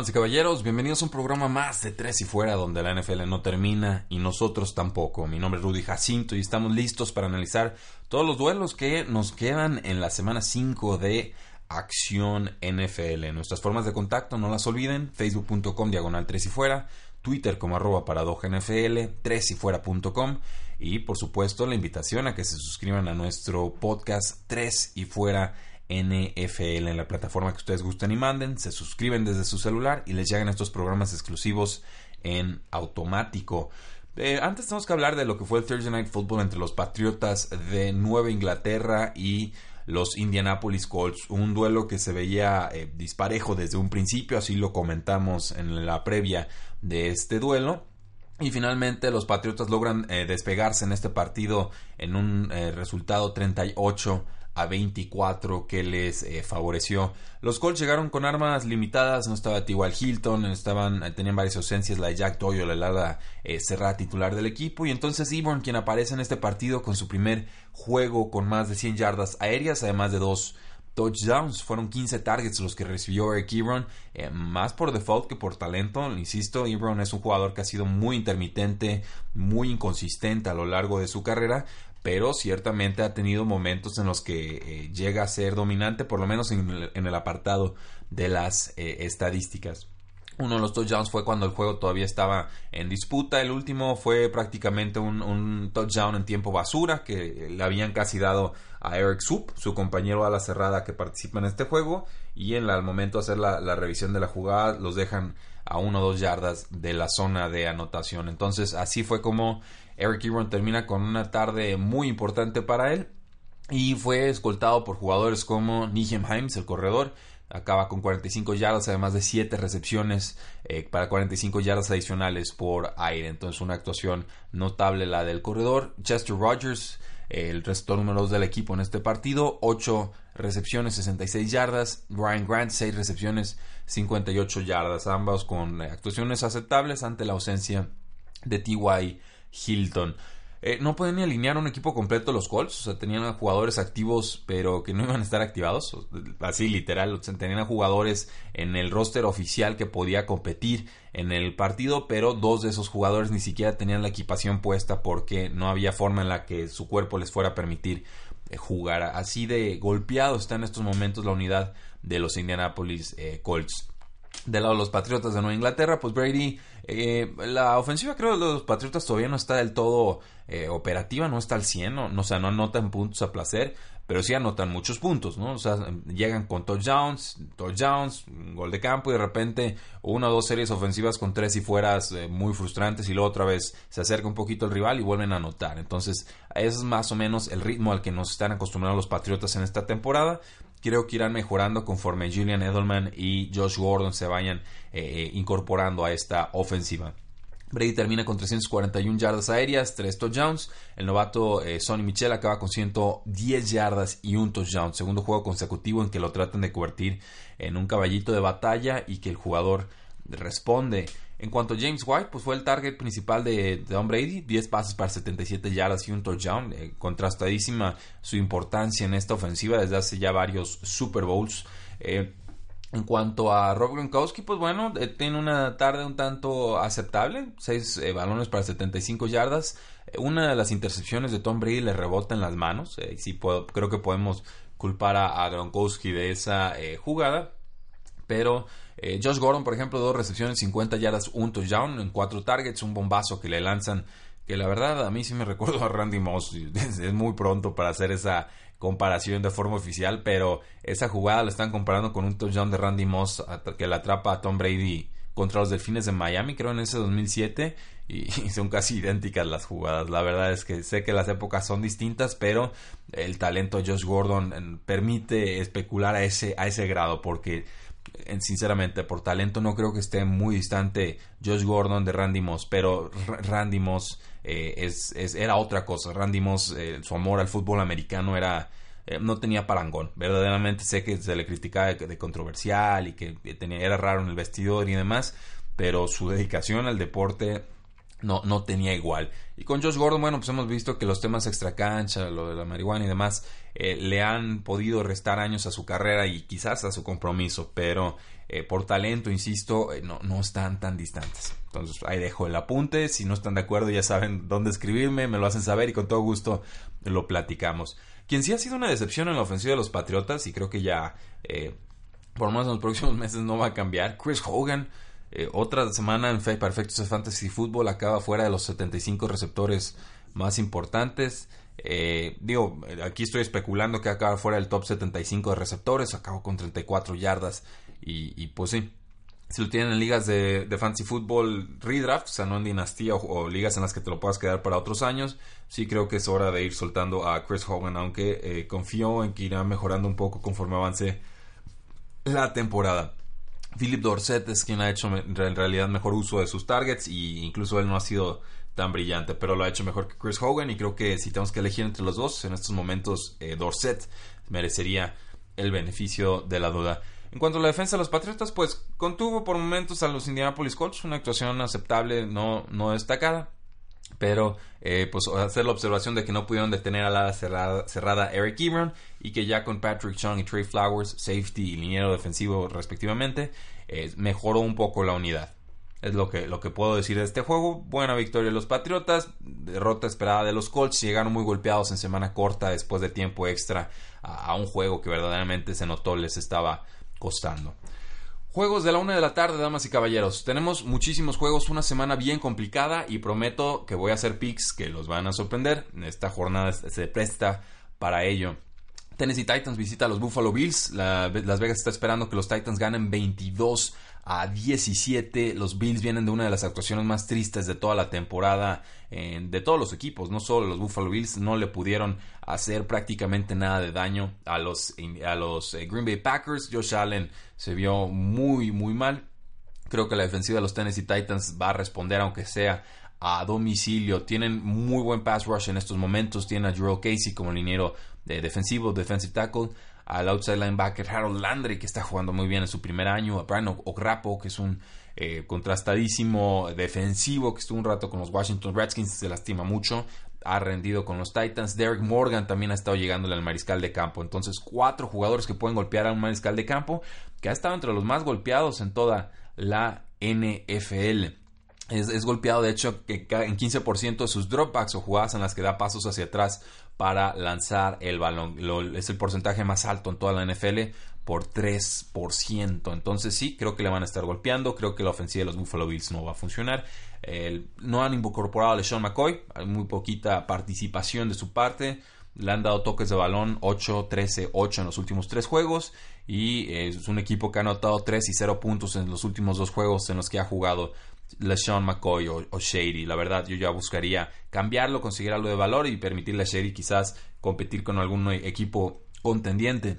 Damas caballeros, bienvenidos a un programa más de Tres y Fuera, donde la NFL no termina y nosotros tampoco. Mi nombre es Rudy Jacinto y estamos listos para analizar todos los duelos que nos quedan en la semana 5 de Acción NFL. Nuestras formas de contacto, no las olviden, facebook.com diagonal 3 y fuera, Twitter como arroba paradoja NFL, 3 y fuera.com y por supuesto la invitación a que se suscriban a nuestro podcast 3 y fuera NFL en la plataforma que ustedes gusten y manden, se suscriben desde su celular y les llegan estos programas exclusivos en automático. Eh, antes tenemos que hablar de lo que fue el Thursday Night Football entre los Patriotas de Nueva Inglaterra y los Indianapolis Colts. Un duelo que se veía eh, disparejo desde un principio, así lo comentamos en la previa de este duelo. Y finalmente los Patriotas logran eh, despegarse en este partido en un resultado 38 a 24 que les eh, favoreció. Los Colts llegaron con armas limitadas, no estaba T.Y. Hilton, estaban, eh, tenían varias ausencias, la de Jack Doyle, la ala eh, cerrada titular del equipo, y entonces Ebron, quien aparece en este partido con su primer juego con más de 100 yardas aéreas, además de dos touchdowns. Fueron 15 targets los que recibió Eric Ebron, más por default que por talento. Insisto, Ebron es un jugador que ha sido muy intermitente, muy inconsistente a lo largo de su carrera, pero ciertamente ha tenido momentos en los que eh, llega a ser dominante, por lo menos en el, apartado de las eh, estadísticas. Uno de los touchdowns fue cuando el juego todavía estaba en disputa. El último fue prácticamente un, touchdown en tiempo basura que le habían casi dado a Eric Soup, su compañero a la cerrada que participa en este juego. Y en el momento de hacer la, la revisión de la jugada los dejan a uno o dos yardas de la zona de anotación. Entonces así fue como Eric Ebron termina con una tarde muy importante para él y fue escoltado por jugadores como Nijem Himes, el corredor, acaba con 45 yardas, además de 7 recepciones eh, para 45 yardas adicionales por aire. Entonces, una actuación notable la del corredor. Chester Rogers, el resto número 2 del equipo en este partido, 8 recepciones, 66 yardas. Ryan Grant, 6 recepciones, 58 yardas, ambos con actuaciones aceptables ante la ausencia de T.Y. Hilton. Eh, no pueden ni alinear un equipo completo los Colts, o sea, tenían jugadores activos pero que no iban a estar activados, así literal, tenían jugadores en el roster oficial que podía competir en el partido, pero dos de esos jugadores ni siquiera tenían la equipación puesta porque no había forma en la que su cuerpo les fuera a permitir eh, jugar. Así de golpeado está en estos momentos la unidad de los Indianapolis eh, Colts. Del lado de los Patriotas de Nueva Inglaterra, pues Brady eh, la ofensiva creo de los Patriotas todavía no está del todo eh, operativa, no está al 100, no, o sea, no anotan puntos a placer, pero sí anotan muchos puntos, ¿no? O sea, llegan con touchdowns, touchdowns, gol de campo y de repente una o dos series ofensivas con tres y fueras eh, muy frustrantes y luego otra vez se acerca un poquito el rival y vuelven a anotar. Entonces, ese es más o menos el ritmo al que nos están acostumbrados los Patriotas en esta temporada creo que irán mejorando conforme Julian Edelman y Josh Gordon se vayan eh, incorporando a esta ofensiva. Brady termina con 341 yardas aéreas, 3 touchdowns. El novato eh, Sonny Michel acaba con 110 yardas y un touchdown. Segundo juego consecutivo en que lo tratan de convertir en un caballito de batalla y que el jugador responde. En cuanto a James White, pues fue el target principal de, Tom Brady, 10 pases para 77 yardas y un touchdown, eh, contrastadísima su importancia en esta ofensiva desde hace ya varios Super Bowls. Eh, en cuanto a Rob Gronkowski, pues bueno, eh, tiene una tarde un tanto aceptable, 6 balones para 75 yardas. una de las intercepciones de Tom Brady le rebota en las manos, sí creo que podemos culpar a, a Gronkowski de esa jugada, pero eh, Josh Gordon, por ejemplo, dos recepciones, 50 yardas, un touchdown en cuatro targets, un bombazo que le lanzan, que la verdad a mí sí me recuerdo a Randy Moss. Es, muy pronto para hacer esa comparación de forma oficial, pero esa jugada la están comparando con un touchdown de Randy Moss que la atrapa a Tom Brady contra los Delfines de Miami, creo en ese 2007, y, son casi idénticas las jugadas. La verdad es que sé que las épocas son distintas, pero el talento de Josh Gordon permite especular a ese, a ese grado, porque sinceramente, por talento no creo que esté muy distante Josh Gordon de Randy Moss, pero Randy Moss eh, es, era otra cosa. Randy Moss, eh, su amor al fútbol americano era eh, no tenía parangón. Verdaderamente sé que se le criticaba de, controversial y que tenía, era raro en el vestidor y demás, pero su dedicación al deporte no, no tenía igual. Y con Josh Gordon, bueno, pues hemos visto que los temas extracancha, lo de la marihuana y demás, eh, le han podido restar años a su carrera y quizás a su compromiso, pero eh, por talento, insisto, eh, no, no están tan distantes. Entonces ahí dejo el apunte, si no están de acuerdo ya saben dónde escribirme, me lo hacen saber y con todo gusto lo platicamos. Quien sí ha sido una decepción en la ofensiva de los Patriotas y creo que ya por lo menos en los próximos meses no va a cambiar, Chris Hogan eh, otra semana en Perfectos Fantasy Football acaba fuera de los 75 receptores más importantes. Eh, digo, aquí estoy especulando que acaba fuera del top 75 de receptores, acabo con 34 yardas y, pues sí. Si lo tienen en ligas de, Fantasy Football redraft, o sea, no en dinastía o, ligas en las que te lo puedas quedar para otros años, sí creo que es hora de ir soltando a Chris Hogan, aunque eh, confío en que irá mejorando un poco conforme avance la temporada. Philip Dorset es quien ha hecho en realidad mejor uso de sus targets y incluso él no ha sido tan brillante, pero lo ha hecho mejor que Chris Hogan y creo que si tenemos que elegir entre los dos, en estos momentos eh, Dorset merecería el beneficio de la duda. En cuanto a la defensa de los Patriotas, pues contuvo por momentos a los Indianapolis Colts, una actuación aceptable, no, no destacada, pero eh, pues hacer la observación de que no pudieron detener a la cerrada, Eric Ebron y que ya con Patrick Chung y Trey Flowers, safety y liniero defensivo respectivamente, eh, mejoró un poco la unidad. Es lo que, lo que puedo decir de este juego. Buena victoria de los Patriotas, derrota esperada de los Colts. Llegaron muy golpeados en semana corta después de tiempo extra a un juego que verdaderamente se notó les estaba costando. Juegos de la una de la tarde, damas y caballeros. Tenemos muchísimos juegos, una semana bien complicada y prometo que voy a hacer picks que los van a sorprender. Esta jornada se presta para ello. Tennessee Titans visita a los Buffalo Bills. Las Vegas está esperando que los Titans ganen 22 a 17. Los Bills vienen de una de las actuaciones más tristes de toda la temporada de todos los equipos, no solo los Buffalo Bills, no le pudieron hacer prácticamente nada de daño a los, a los eh, Green Bay Packers. Josh Allen se vio muy, muy mal. Creo que la defensiva de los Tennessee Titans va a responder, aunque sea a domicilio. Tienen muy buen pass rush en estos momentos. Tienen a Drew Casey como liniero de defensivo, defensive tackle al outside linebacker Harold Landry, que está jugando muy bien en su primer año, a Brian Okrapo, que es un eh, contrastadísimo defensivo, que estuvo un rato con los Washington Redskins, se lastima mucho, ha rendido con los Titans. Derek Morgan también ha estado llegándole al mariscal de campo. Entonces, cuatro jugadores que pueden golpear a un mariscal de campo, que ha estado entre los más golpeados en toda la NFL. Es, golpeado, de hecho, que en 15% de sus dropbacks o jugadas en las que da pasos hacia atrás para lanzar el balón. es el porcentaje más alto en toda la NFL por 3%. Entonces sí, creo que le van a estar golpeando. Creo que la ofensiva de los Buffalo Bills no va a funcionar. no han incorporado a LeSean McCoy. Hay muy poquita participación de su parte. Le han dado toques de balón 8, 13, 8 en los últimos tres juegos. Y es un equipo que ha anotado 3 y 0 puntos en los últimos dos juegos en los que ha jugado LeSean McCoy o, Shady. La verdad, yo ya buscaría cambiarlo, conseguir algo de valor y permitirle a Shady quizás competir con algún equipo contendiente.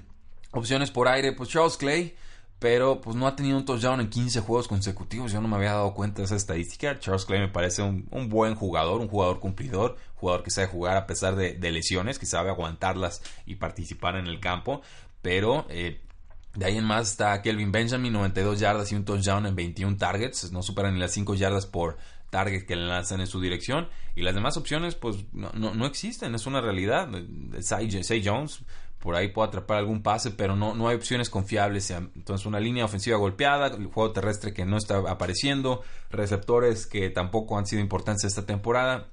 Opciones por aire, pues Charles Clay, pero pues no ha tenido un touchdown en 15 juegos consecutivos. Yo no me había dado cuenta de esa estadística. Charles Clay me parece un, buen jugador, un jugador cumplidor, jugador que sabe jugar a pesar de, lesiones, que sabe aguantarlas y participar en el campo. Pero eh, de ahí en más está Kelvin Benjamin, 92 yardas y un touchdown en 21 targets. No superan ni las 5 yardas por target que le lanzan en su dirección. Y las demás opciones, pues no, no, existen, es una realidad. Say Jones, por ahí puede atrapar algún pase, pero no, no hay opciones confiables. Entonces, una línea ofensiva golpeada, el juego terrestre que no está apareciendo, receptores que tampoco han sido importantes esta temporada.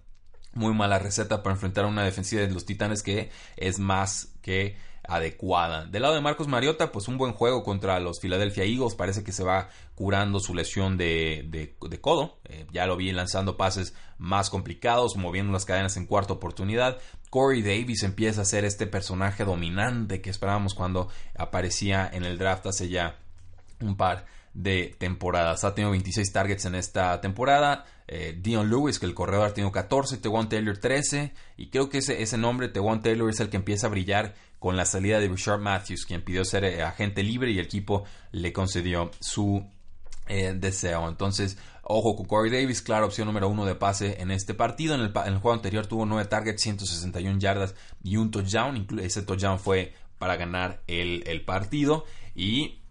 Muy mala receta para enfrentar a una defensiva de los Titanes que es más que adecuada. Del lado de Marcos Mariota, pues un buen juego contra los Philadelphia Eagles. Parece que se va curando su lesión de, codo. Eh, ya lo vi lanzando pases más complicados, moviendo las cadenas en cuarta oportunidad. Corey Davis empieza a ser este personaje dominante que esperábamos cuando aparecía en el draft hace ya un par de temporadas. Ha tenido 26 targets en esta temporada. Eh, Dion Lewis, que el corredor ha tenido 14, Tewan Taylor 13. Y creo que ese, ese nombre, Tewan Taylor, es el que empieza a brillar con la salida de Richard Matthews, quien pidió ser eh, agente libre y el equipo le concedió su eh, deseo. Entonces, ojo con Corey Davis, claro, opción número uno de pase en este partido. En el, juego anterior tuvo 9 targets, 161 yardas y un touchdown. Ese touchdown fue para ganar el, partido. Y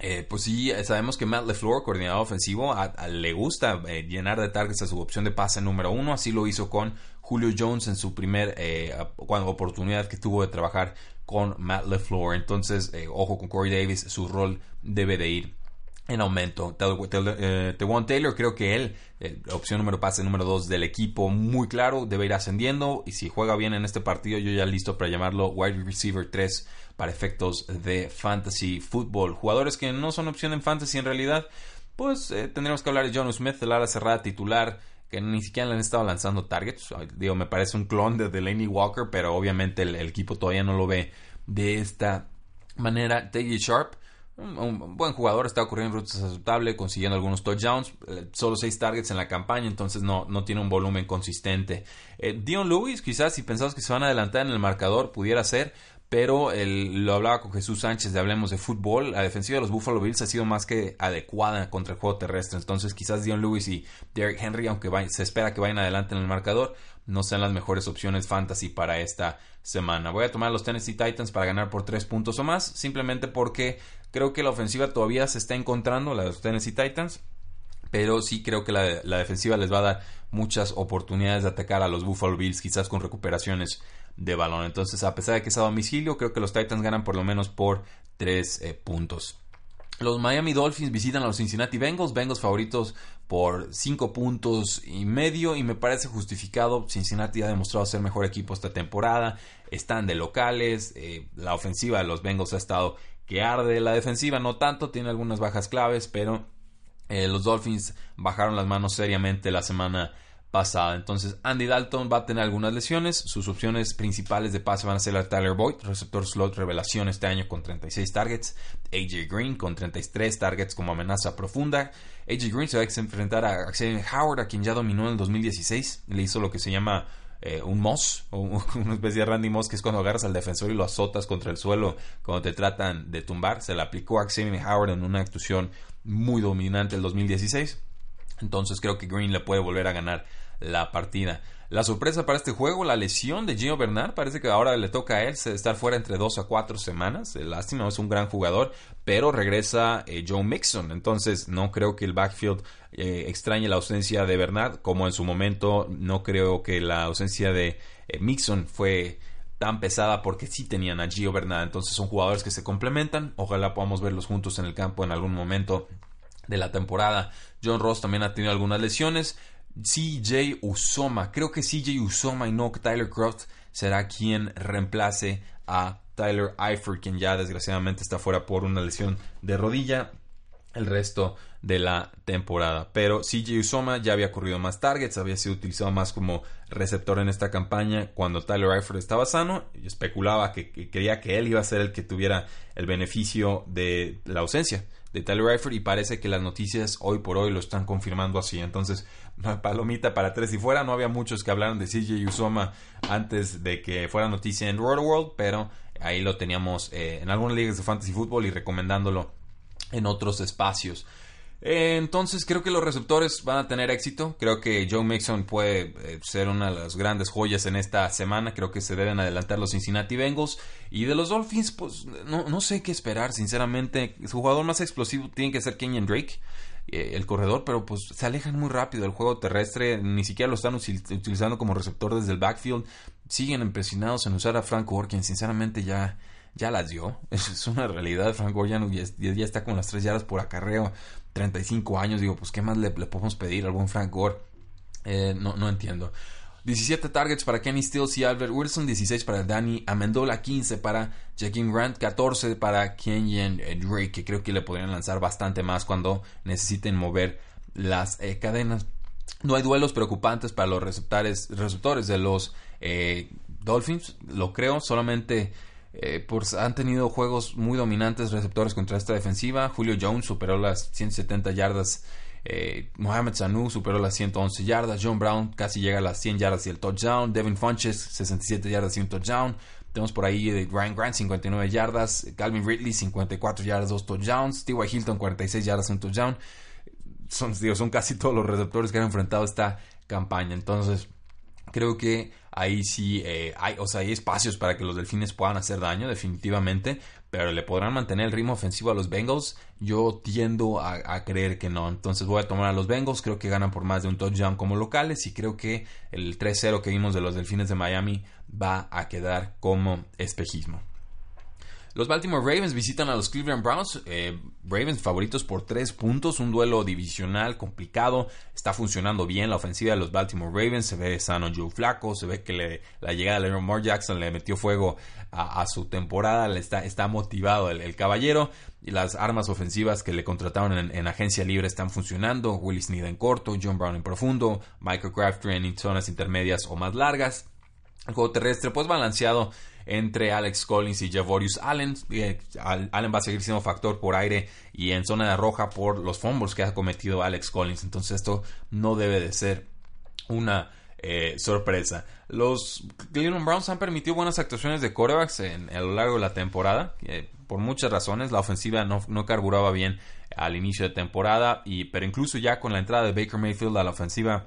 eh, pues sí, sabemos que Matt LeFleur, coordinador ofensivo, le gusta llenar de targets a su opción de pase número uno. Así lo hizo con Julio Jones en su primer eh, oportunidad que tuvo de trabajar con Matt LeFleur. Entonces, ojo con Corey Davis, su rol debe de ir en aumento. Tewan Taylor, creo que él, opción número pase número 2 del equipo, muy claro, debe ir ascendiendo. Y si juega bien en este partido, yo ya listo para llamarlo wide receiver 3 para efectos de fantasy football. Jugadores que no son opción en fantasy en realidad, pues eh, tendremos que hablar de John Smith, el ala cerrada titular, que ni siquiera le han estado lanzando targets. Digo, me parece un clon de Delaney Walker, pero obviamente el, equipo todavía no lo ve de esta manera. Teggy Sharp, un, buen jugador, está ocurriendo en rutas aceptable, consiguiendo algunos touchdowns, eh, solo 6 targets en la campaña, entonces no, no tiene un volumen consistente. Eh, Dion Lewis, quizás si pensamos que se van a adelantar en el marcador, pudiera ser, pero lo hablaba con Jesús Sánchez de Hablemos de Fútbol, la defensiva de los Buffalo Bills ha sido más que adecuada contra el juego terrestre, entonces quizás Dion Lewis y Derrick Henry, aunque se espera que vayan adelante en el marcador, no sean las mejores opciones fantasy para esta semana. Voy a tomar los Tennessee Titans para ganar por tres puntos o más, simplemente porque creo que la ofensiva todavía se está encontrando, la de los Tennessee Titans, pero sí creo que la defensiva les va a dar muchas oportunidades de atacar a los Buffalo Bills, quizás con recuperaciones de balón. Entonces, a pesar de que es a domicilio, creo que los Titans ganan por lo menos por 3 eh, puntos. Los Miami Dolphins visitan a los Cincinnati Bengals, Bengals favoritos por 5 puntos y medio y me parece justificado. Cincinnati ha demostrado ser mejor equipo esta temporada, están de locales, eh, la ofensiva de los Bengals ha estado que arde, la defensiva no tanto, tiene algunas bajas claves, pero eh, los Dolphins bajaron las manos seriamente la semana pasada. Entonces, Andy Dalton va a tener algunas lesiones. Sus opciones principales de pase van a ser la Tyler Boyd, receptor slot revelación este año con 36 targets. AJ Green con 33 targets como amenaza profunda. AJ Green se va a enfrentar a Xavier Howard, a quien ya dominó en el 2016. Le hizo lo que se llama eh, un Moss, una especie de Randy Moss, que es cuando agarras al defensor y lo azotas contra el suelo cuando te tratan de tumbar. Se le aplicó a Xavier Howard en una actuación muy dominante el 2016. Entonces creo que Green le puede volver a ganar la partida. La sorpresa para este juego, la lesión de Gio Bernard, parece que ahora le toca a él estar fuera entre dos a cuatro semanas. Eh, lástima, es un gran jugador, pero regresa eh, Joe Mixon. Entonces no creo que el backfield eh, extrañe la ausencia de Bernard, como en su momento no creo que la ausencia de Mixon fue tan pesada porque sí tenían a Gio Bernard. Entonces son jugadores que se complementan. Ojalá podamos verlos juntos en el campo en algún momento de la temporada. John Ross también ha tenido algunas lesiones. CJ Usoma. Creo que CJ Usoma y no Tyler Croft será quien reemplace a Tyler Eifert, quien ya desgraciadamente está fuera por una lesión de rodilla el resto de la temporada. Pero CJ Usoma ya había corrido más targets, había sido utilizado más como receptor en esta campaña cuando Tyler Eifert estaba sano y especulaba que, que, creía que él iba a ser el que tuviera el beneficio de la ausencia de Tyler Eifert y parece que las noticias hoy por hoy lo están confirmando así. Entonces, palomita para tres y fuera. No había muchos que hablaran de CJ Usoma antes de que fuera noticia en Road World, pero ahí lo teníamos eh, en algunas ligas de fantasy fútbol y recomendándolo en otros espacios. Eh, entonces creo que los receptores van a tener éxito. Creo que Joe Mixon puede eh, ser una de las grandes joyas en esta semana. Creo que se deben adelantar los Cincinnati Bengals. Y de los Dolphins, pues no, sé qué esperar, sinceramente. Su jugador más explosivo tiene que ser Kenyon Drake. Eh, el corredor, pero pues se alejan muy rápido del juego terrestre, ni siquiera lo están utilizando como receptor desde el backfield, siguen empecinados en usar a Frank quien sinceramente ya, ya las dio, es una realidad, Frank Gore ya, ya, está con las tres yardas por acarreo, 35 años, digo, pues qué más le, podemos pedir al buen Frank Gore, eh, no, no entiendo. 17 targets para Kenny Stills y Albert Wilson, 16 para Danny Amendola, 15 para Jackie Grant, 14 para Kenyon Drake, que creo que le podrían lanzar bastante más cuando necesiten mover las eh, cadenas. No hay duelos preocupantes para los receptores, receptores de los eh, Dolphins, lo creo, solamente eh, han tenido juegos muy dominantes receptores contra esta defensiva. Julio Jones superó las 170 yardas. Eh, Mohamed Sanu superó las 111 yardas. John Brown casi llega a las 100 yardas y el touchdown. Devin Funches 67 yardas y un touchdown. Tenemos por ahí de Ryan Grant 59 yardas. Calvin Ridley 54 yardas, dos touchdowns. T.Y. Hilton 46 yardas, un touchdown. Son, son casi todos los receptores que han enfrentado esta campaña. Entonces, creo que ahí sí eh, hay, o sea, hay espacios para que los delfines puedan hacer daño, definitivamente, pero le podrán mantener el ritmo ofensivo a los Bengals. Yo tiendo a, creer que no. Entonces voy a tomar a los Bengals. Creo que ganan por más de un touchdown como locales. Y creo que el 3-0 que vimos de los Delfines de Miami va a quedar como espejismo. Los Baltimore Ravens visitan a los Cleveland Browns. Eh, Ravens favoritos por tres puntos. Un duelo divisional complicado. Está funcionando bien la ofensiva de los Baltimore Ravens. Se ve sano Joe Flaco. Se ve que la llegada de Lamar Jackson le metió fuego a, su temporada. Le está, motivado el, caballero. Y las armas ofensivas que le contrataron en, agencia libre están funcionando. Willis Snead en corto. John Brown en profundo. Michael Crabtree en zonas intermedias o más largas. El juego terrestre pues balanceado entre Alex Collins y Javorius Allen. Eh, Allen va a seguir siendo factor por aire y en zona de roja por los fumbles que ha cometido Alex Collins. Entonces esto no debe de ser una eh, sorpresa. Los Cleveland Browns han permitido buenas actuaciones de corebacks en, a lo largo de la temporada. Eh, por muchas razones, la ofensiva no, no, carburaba bien al inicio de temporada, y, pero incluso ya con la entrada de Baker Mayfield a la ofensiva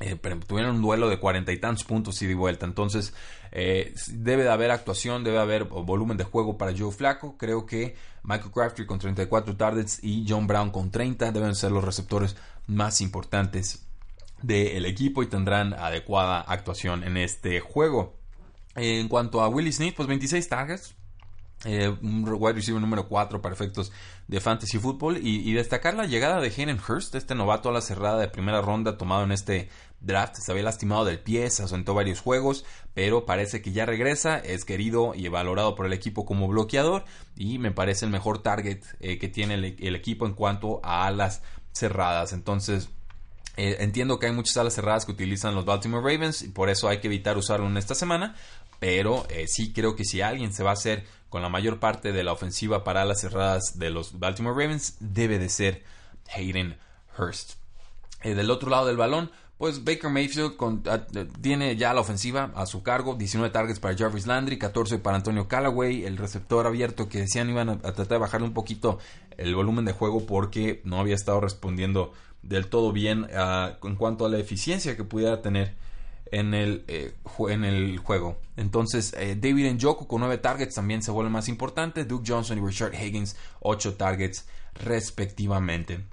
eh, tuvieron un duelo de cuarenta y tantos puntos y de vuelta. Entonces, eh, debe de haber actuación, debe haber volumen de juego para Joe Flaco. Creo que Michael Crabtree con 34 targets y John Brown con 30 deben ser los receptores más importantes del equipo y tendrán adecuada actuación en este juego. En cuanto a Willie Smith, pues 26 targets, eh, un wide receiver número 4 para efectos de fantasy football y, destacar la llegada de Hayden Hurst, este novato a la cerrada de primera ronda tomado en este draft, se había lastimado del pie, se asentó varios juegos, pero parece que ya regresa, es querido y valorado por el equipo como bloqueador y me parece el mejor target eh, que tiene el, equipo en cuanto a alas cerradas, entonces eh, entiendo que hay muchas alas cerradas que utilizan los Baltimore Ravens y por eso hay que evitar usarlo en esta semana, pero sí creo que si alguien se va a hacer con la mayor parte de la ofensiva para las cerradas de los Baltimore Ravens debe de ser Hayden Hurst. Eh, del otro lado del balón, pues Baker Mayfield tiene ya la ofensiva a su cargo, 19 targets para Jarvis Landry, 14 para Antonio Callaway, el receptor abierto que decían iban a, tratar de bajarle un poquito el volumen de juego porque no había estado respondiendo del todo bien ah, en cuanto a la eficiencia que pudiera tener en el, eh, en el juego. Entonces, eh, David Njoku con 9 targets también se vuelve más importante. Duke Johnson y Richard Higgins 8 targets respectivamente.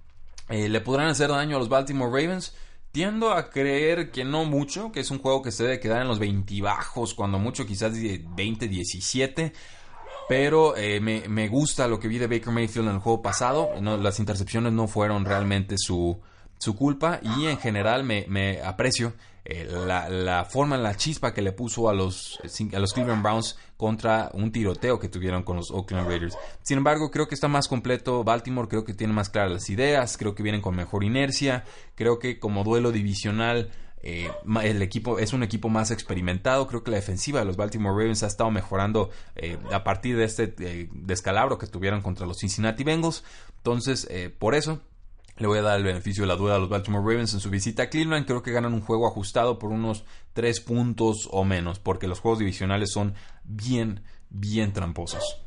Eh, ¿Le podrán hacer daño a los Baltimore Ravens? Tiendo a creer que no mucho, que es un juego que se debe quedar en los 20 bajos, cuando mucho quizás 20-17. Pero me, me, gusta lo que vi de Baker Mayfield en el juego pasado. las intercepciones no fueron realmente su, su culpa y en general me, me aprecio eh, la, forma, la chispa que le puso a los, a los Cleveland Browns contra un tiroteo que tuvieron con los Oakland Raiders. Sin embargo, creo que está más completo Baltimore, creo que tiene más claras las ideas, creo que vienen con mejor inercia, creo que como duelo divisional eh, el equipo es un equipo más experimentado. Creo que la defensiva de los Baltimore Ravens ha estado mejorando eh, a partir de este descalabro que tuvieron contra los Cincinnati Bengals. Entonces, por eso le voy a dar el beneficio de la duda a los Baltimore Ravens en su visita a Cleveland. Creo que ganan un juego ajustado por unos 3 puntos o menos, porque los juegos divisionales son bien, bien tramposos.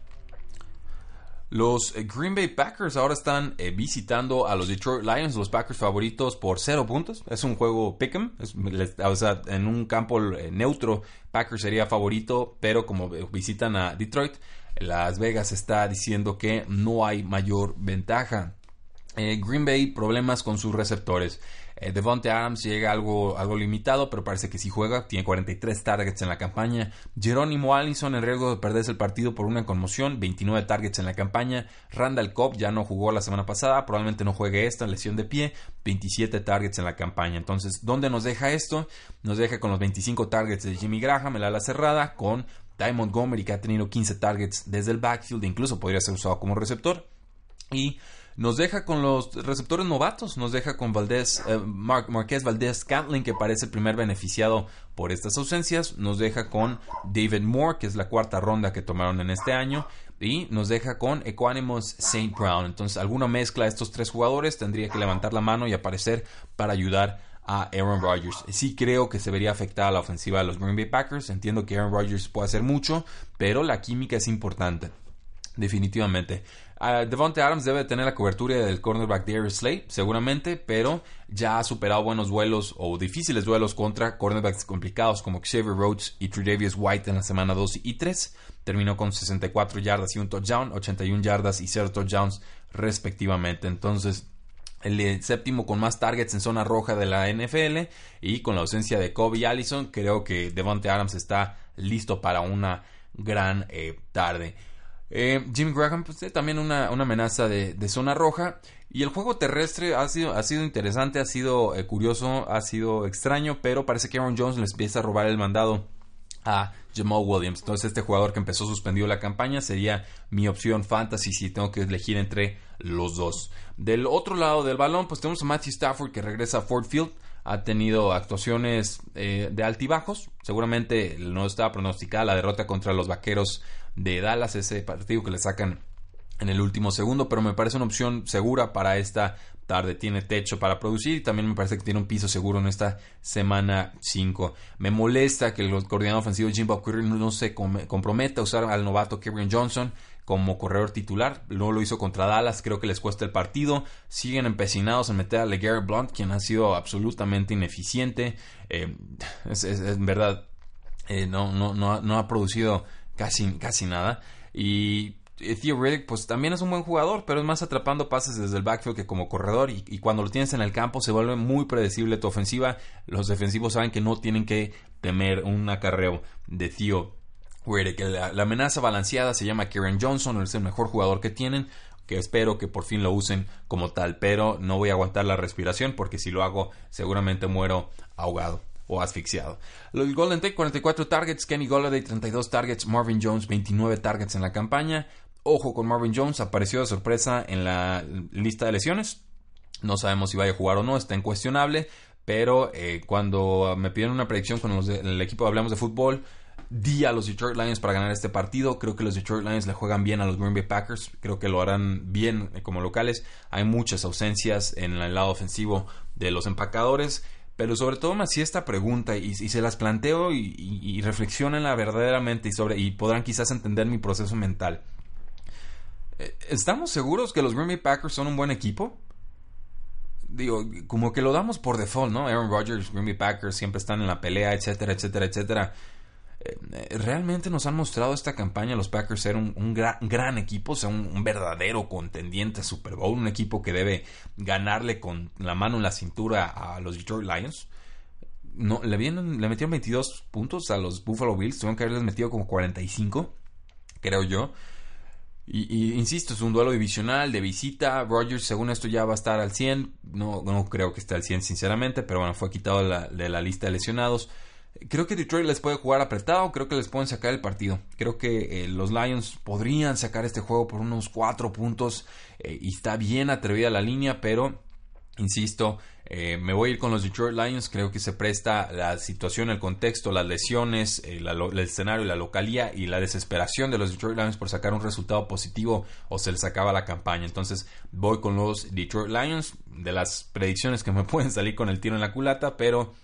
Los eh, Green Bay Packers ahora están eh, visitando a los Detroit Lions, los Packers favoritos por 0 puntos. Es un juego pick'em, o en un campo eh, neutro, Packers sería favorito, pero como visitan a Detroit, Las Vegas está diciendo que no hay mayor ventaja. Eh, Green Bay, problemas con sus receptores. Eh, Devonte Adams llega algo, algo limitado, pero parece que si juega. Tiene 43 targets en la campaña. Jerónimo Allison en riesgo de perderse el partido por una conmoción. 29 targets en la campaña. Randall Cobb ya no jugó la semana pasada. Probablemente no juegue esta lesión de pie. 27 targets en la campaña. Entonces, ¿dónde nos deja esto? Nos deja con los 25 targets de Jimmy Graham, el ala cerrada, con Ty Montgomery, que ha tenido 15 targets desde el backfield. Incluso podría ser usado como receptor. Y Nos deja con los receptores novatos, nos deja con Valdés, eh, Marqués Valdés Cantlin, que parece el primer beneficiado por estas ausencias. Nos deja con David Moore, que es la cuarta ronda que tomaron en este año. Y nos deja con Equanimous St. Brown. Entonces, alguna mezcla de estos tres jugadores tendría que levantar la mano y aparecer para ayudar a Aaron Rodgers. Sí creo que se vería afectada la ofensiva de los Green Bay Packers. Entiendo que Aaron Rodgers puede hacer mucho, pero la química es importante. Definitivamente. Uh, Devonte Adams debe tener la cobertura del cornerback Darius Slay, seguramente, pero ya ha superado buenos duelos o difíciles duelos contra cornerbacks complicados como Xavier Rhodes y Tredavious White en la semana 2 y 3. Terminó con 64 yardas y un touchdown, 81 yardas y 0 touchdowns respectivamente. Entonces, el séptimo con más targets en zona roja de la NFL y con la ausencia de Kobe Allison, creo que Devonte Adams está listo para una gran eh, tarde. Eh, Jimmy Graham, pues, eh, también una, amenaza de, zona roja. Y el juego terrestre ha sido, ha sido interesante, ha sido eh, curioso, ha sido extraño, pero parece que Aaron Jones les empieza a robar el mandado a Jamal Williams. Entonces este jugador que empezó suspendido la campaña sería mi opción fantasy si tengo que elegir entre los dos. Del otro lado del balón, pues tenemos a Matthew Stafford que regresa a Ford Field. Ha tenido actuaciones de altibajos. Seguramente no estaba pronosticada la derrota contra los Vaqueros de Dallas, ese partido que le sacan en el último segundo, pero me parece una opción segura para esta tarde. Tiene techo para producir y también me parece que tiene un piso seguro en esta semana 5. Me molesta que el coordinador ofensivo Jim Bob no se comprometa a usar al novato Kevin Johnson como corredor titular. No lo hizo contra Dallas, creo que les cuesta el partido. Siguen empecinados en meter a LeGarrette Blunt, quien ha sido absolutamente ineficiente. Eh, es, verdad, eh, no, no, no, no ha producido casi, casi nada. Y Theo Riddick, pues también es un buen jugador, pero es más atrapando pases desde el backfield que como corredor. Y, cuando lo tienes en el campo se vuelve muy predecible tu ofensiva. Los defensivos saben que no tienen que temer un acarreo de Theo Riddick. La, la amenaza balanceada se llama Kieran Johnson, es el mejor jugador que tienen que espero que por fin lo usen como tal, pero no voy a aguantar la respiración porque si lo hago seguramente muero ahogado o asfixiado. El Golden Tate 44 targets, Kenny Golladay 32 targets, Marvin Jones 29 targets en la campaña. Ojo con Marvin Jones, apareció de sorpresa en la lista de lesiones. No sabemos si vaya a jugar o no, está incuestionable. Pero eh, cuando me pidieron una predicción con el equipo de Hablamos de Fútbol, di a los Detroit Lions para ganar este partido. Creo que los Detroit Lions le juegan bien a los Green Bay Packers. Creo que lo harán bien eh, como locales. Hay muchas ausencias en el lado ofensivo de los empacadores. Pero sobre todo me hacía esta pregunta y, se las planteo y, y, reflexionenla verdaderamente y, sobre, y podrán quizás entender mi proceso mental. Eh, ¿Estamos seguros que los Green Bay Packers son un buen equipo? Digo, como que lo damos por default, ¿no? Aaron Rodgers, Green Bay Packers siempre están en la pelea, etcétera, etcétera, etcétera. Eh, realmente nos han mostrado esta campaña los Packers ser un, gran, equipo, o sea, un, verdadero contendiente a Super Bowl, un equipo que debe ganarle con la mano en la cintura a los Detroit Lions. No, le, vienen, le metieron 22 puntos a los Buffalo Bills, tuvieron que haberles metido como 45, creo yo. Y, insisto, es un duelo divisional de visita. Rogers, según esto, ya va a estar al 100. No, no creo que esté al 100, sinceramente, pero bueno, fue quitado de la lista de lesionados. Creo que Detroit les puede jugar apretado, creo que les pueden sacar el partido. Creo que eh, los Lions podrían sacar este juego por unos cuatro puntos eh, y está bien atrevida la línea, pero insisto, eh, me voy a ir con los Detroit Lions. Creo que se presta la situación, el contexto, las lesiones, el escenario, la localía y la desesperación de los Detroit Lions por sacar un resultado positivo o se les acaba la campaña. Entonces voy con los Detroit Lions. De las predicciones que me pueden salir con el tiro en la culata, pero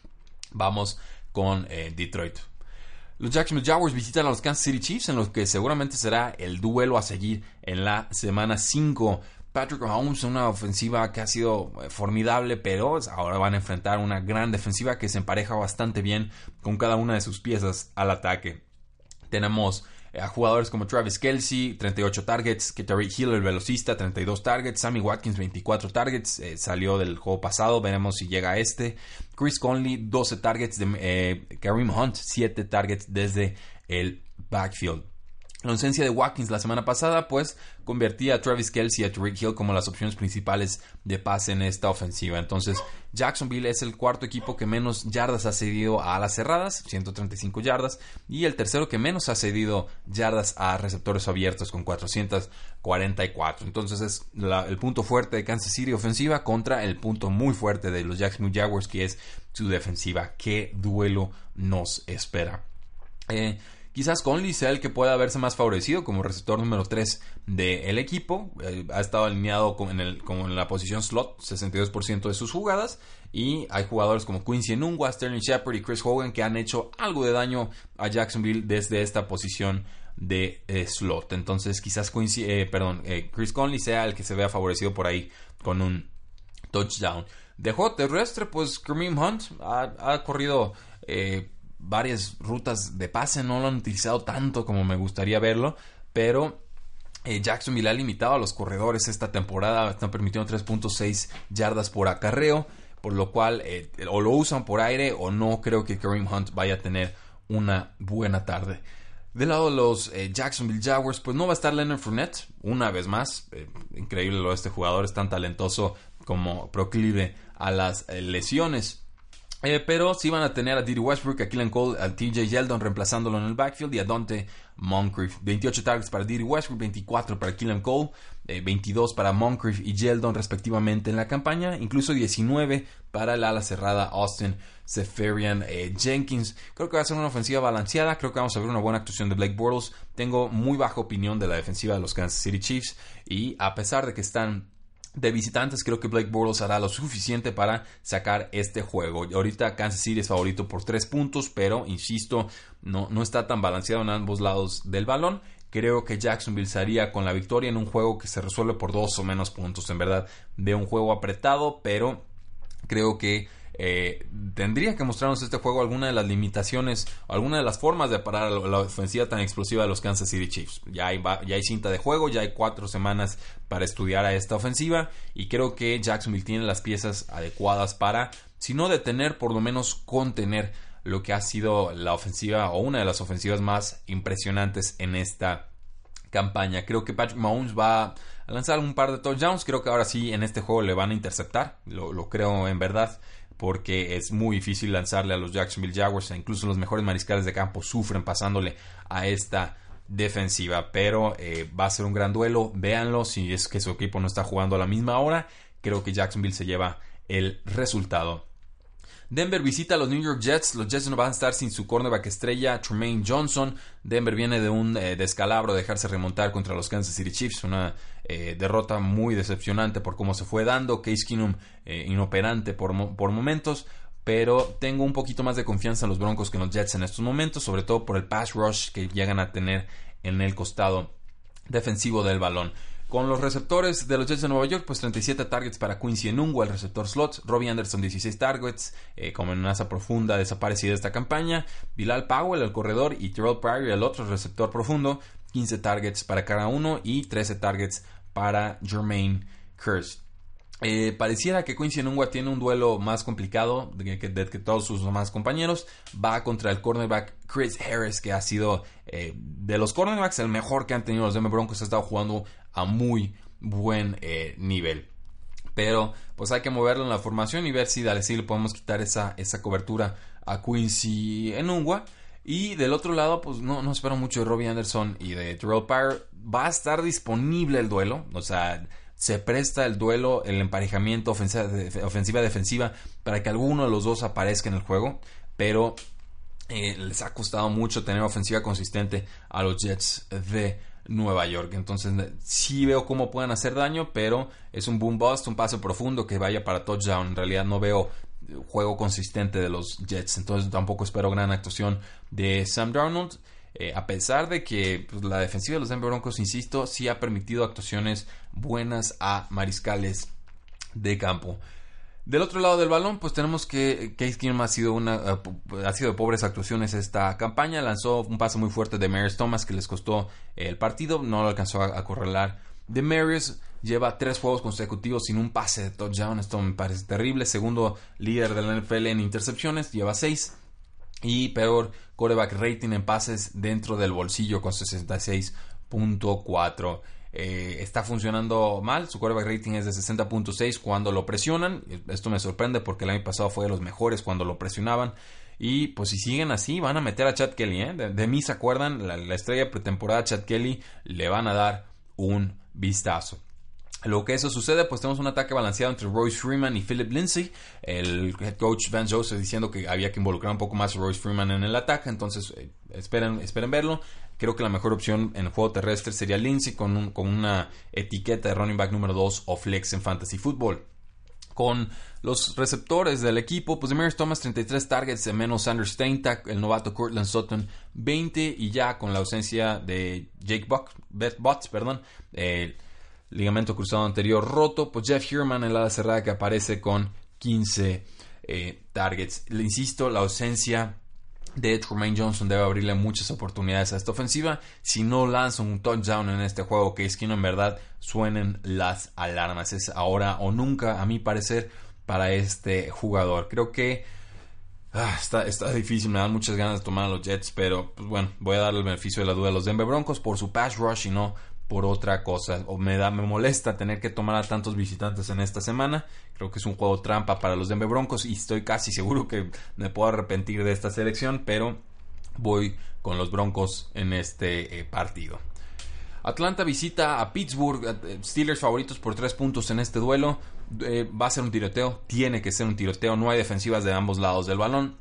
vamos con eh, Detroit. Los Jacksonville Jaguars visitan a los Kansas City Chiefs en lo que seguramente será el duelo a seguir en la semana 5. Patrick Mahomes, una ofensiva que ha sido eh, formidable, pero ahora van a enfrentar una gran defensiva que se empareja bastante bien con cada una de sus piezas al ataque. Tenemos a jugadores como Travis Kelsey, 38 targets, Ketari Hill, el velocista, 32 targets, Sammy Watkins, 24 targets, eh, salió del juego pasado, veremos si llega a este. Chris Conley, 12 targets, de, eh, Kareem Hunt, 7 targets desde el backfield. La ausencia de Watkins la semana pasada, pues convertía a Travis Kelsey y a Tariq Hill como las opciones principales de pase en esta ofensiva. Entonces, Jacksonville es el cuarto equipo que menos yardas ha cedido a alas cerradas, 135 yardas, y el tercero que menos ha cedido yardas a receptores abiertos con 444. Entonces, es el punto fuerte de Kansas City ofensiva contra el punto muy fuerte de los Jacksonville Jaguars, que es su defensiva. ¿Qué duelo nos espera? Eh, Quizás Conley sea el que pueda verse más favorecido como receptor número 3 del equipo. Eh, ha estado alineado con, en, la posición slot 62% de sus jugadas. Y hay jugadores como Quincy Enungwa, Sterling Shepard y Chris Hogan que han hecho algo de daño a Jacksonville desde esta posición de eh, slot. Entonces quizás Quincy, eh, perdón, Chris Conley sea el que se vea favorecido por ahí con un touchdown. De juego terrestre, pues Kareem Hunt ha corrido varias rutas de pase, no lo han utilizado tanto como me gustaría verlo, pero eh, Jacksonville ha limitado a los corredores esta temporada, están permitiendo 3.6 yardas por acarreo, por lo cual eh, o lo usan por aire o no creo que Kareem Hunt vaya a tener una buena tarde. Del lado de los eh, Jacksonville Jaguars, pues no va a estar Leonard Fournette, una vez más. increíble lo de este jugador, es tan talentoso como proclive a las lesiones. Eh, pero sí van a tener a Diddy Westbrook, a Killen Cole, a TJ Yeldon reemplazándolo en el backfield y a Dante Moncrief. 28 targets para Diddy Westbrook, 24 para Killen Cole, 22 eh, para Moncrief y Yeldon respectivamente en la campaña, incluso 19 para el ala cerrada Austin Seferian eh, Jenkins. Creo que va a ser una ofensiva balanceada, creo que vamos a ver una buena actuación de Blake Bortles. Tengo muy baja opinión de la defensiva de los Kansas City Chiefs y a pesar de que están de visitantes, creo que Blake Bortles hará lo suficiente para sacar este juego. Ahorita Kansas City es favorito por 3 puntos, pero insisto, no, no está tan balanceado en ambos lados del balón. Creo que Jacksonville se con la victoria en un juego que se resuelve por dos o menos puntos. En verdad, de un juego apretado, pero creo que eh, tendría que mostrarnos este juego alguna de las limitaciones, alguna de las formas de parar la ofensiva tan explosiva de los Kansas City Chiefs. Ya hay, ya hay cinta de juego, ya hay cuatro semanas para estudiar a esta ofensiva y creo que Jacksonville tiene las piezas adecuadas para, si no detener, por lo menos contener lo que ha sido la ofensiva o una de las ofensivas más impresionantes en esta campaña. Creo que Patrick Mahomes va a lanzar un par de touchdowns. Creo que ahora sí en este juego le van a interceptar. lo creo en verdad porque es muy difícil lanzarle a los Jacksonville Jaguars, e incluso los mejores mariscales de campo sufren pasándole a esta defensiva, pero eh, va a ser un gran duelo, véanlo, si es que su equipo no está jugando a la misma hora, creo que Jacksonville se lleva el resultado. Denver visita a los New York Jets. Los Jets no van a estar sin su cornerback estrella, Tremaine Johnson. Denver viene de un eh, descalabro, de dejarse remontar contra los Kansas City Chiefs. Una eh, derrota muy decepcionante por cómo se fue dando. Case Keenum eh, inoperante por, por momentos. Pero tengo un poquito más de confianza en los Broncos que en los Jets en estos momentos, sobre todo por el pass rush que llegan a tener en el costado defensivo del balón. Con los receptores de los Jets de Nueva York, pues 37 targets para Quincy Enungo, el receptor slot. Robbie Anderson, 16 targets, eh, como amenaza profunda desaparecida de esta campaña. Bilal Powell, el corredor, y Terrell Pryor, el otro receptor profundo. 15 targets para cada uno y 13 targets para Jermaine Curse. Eh, pareciera que Quincy Enungua tiene un duelo más complicado que, todos sus demás compañeros. Va contra el cornerback Chris Harris, que ha sido eh, de los cornerbacks el mejor que han tenido los Denver Broncos. Ha estado jugando a muy buen eh, nivel. Pero pues hay que moverlo en la formación y ver si, dale, si le podemos quitar esa, esa cobertura a Quincy Enungua. Y del otro lado, pues no, no espero mucho de Robbie Anderson y de Terrell Pyre. Va a estar disponible el duelo. O sea, se presta el duelo, el emparejamiento ofensiva-defensiva para que alguno de los dos aparezca en el juego. Pero eh, les ha costado mucho tener ofensiva consistente a los Jets de Nueva York. Entonces sí veo cómo puedan hacer daño, pero es un boom bust, un pase profundo que vaya para touchdown. En realidad no veo juego consistente de los Jets. Entonces tampoco espero gran actuación de Sam Darnold. Eh, a pesar de que pues, la defensiva de los Denver Broncos, insisto, sí ha permitido actuaciones buenas a mariscales de campo. Del otro lado del balón, pues tenemos que Case Keenum ha sido una eh, de pobres actuaciones esta campaña. Lanzó un pase muy fuerte de Marius Thomas que les costó el partido, no lo alcanzó a, correlar. De Marius lleva tres juegos consecutivos sin un pase de touchdown. Esto me parece terrible. Segundo líder de la NFL en intercepciones, lleva seis. Y peor coreback rating en pases dentro del bolsillo con 66.4. Eh, está funcionando mal, su quarterback rating es de 60.6 cuando lo presionan, esto me sorprende porque el año pasado fue de los mejores cuando lo presionaban y pues si siguen así van a meter a Chad Kelly, ¿eh? de, mí se acuerdan, la, la estrella pretemporada Chad Kelly le van a dar un vistazo. Lo que eso sucede, pues tenemos un ataque balanceado entre Royce Freeman y Philip Lindsay. El head coach Vance Joseph diciendo que había que involucrar un poco más a Royce Freeman en el ataque. Entonces, eh, esperen, esperen verlo. Creo que la mejor opción en el juego terrestre sería Lindsay con, con una etiqueta de running back número 2 o flex en fantasy football. Con los receptores del equipo, pues Demarius Thomas 33 targets, menos Sanders Steintak, el novato Cortland Sutton 20 y ya con la ausencia de Jake Buck, Butts, perdón, ligamento cruzado anterior roto, pues Jeff Herman en la cerrada que aparece con 15 eh, targets. Le insisto, la ausencia de Tremaine Johnson debe abrirle muchas oportunidades a esta ofensiva. Si no lanza un touchdown en este juego, que es que no en verdad suenen las alarmas. Es ahora o nunca, a mi parecer, para este jugador. Creo que ah, está, difícil, me dan muchas ganas de tomar a los Jets, pero pues bueno, voy a darle el beneficio de la duda a los Denver Broncos por su pass rush y no por otra cosa. O me da, me molesta tener que tomar a tantos visitantes en esta semana. Creo que es un juego trampa para los Denver Broncos y estoy casi seguro que me puedo arrepentir de esta selección, pero voy con los Broncos en este eh, partido. Atlanta visita a Pittsburgh, eh, Steelers favoritos por tres puntos en este duelo. Eh, va a ser un tiroteo, tiene que ser un tiroteo, no hay defensivas de ambos lados del balón,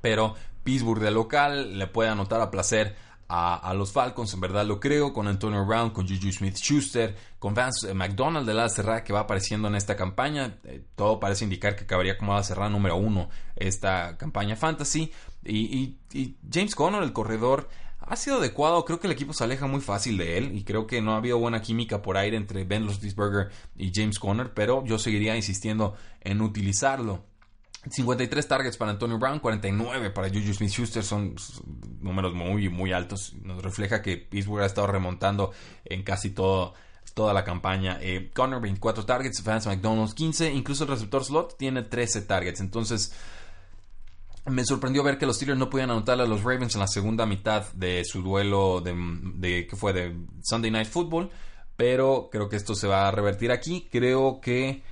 pero Pittsburgh de local le puede anotar a placer a, los Falcons, en verdad lo creo, con Antonio Brown, con Juju Smith Schuster, con Vance McDonald de la cerrada que va apareciendo en esta campaña. Eh, todo parece indicar que acabaría como la cerrada número uno esta campaña fantasy. Y, James Conner, el corredor, ha sido adecuado. Creo que el equipo se aleja muy fácil de él y creo que no ha habido buena química por aire entre Ben Roethlisberger y James Conner, pero yo seguiría insistiendo en utilizarlo. 53 targets para Antonio Brown, 49 para Juju Smith-Schuster, son números muy, muy altos. Nos refleja que Pittsburgh ha estado remontando en casi toda la campaña. Eh, Connor, 24 targets, Vance McDonald's, 15. Incluso el receptor slot tiene 13 targets. Entonces, me sorprendió ver que los Steelers no podían anotar a los Ravens en la segunda mitad de su duelo de que fue de Sunday Night Football. Pero creo que esto se va a revertir aquí. Creo que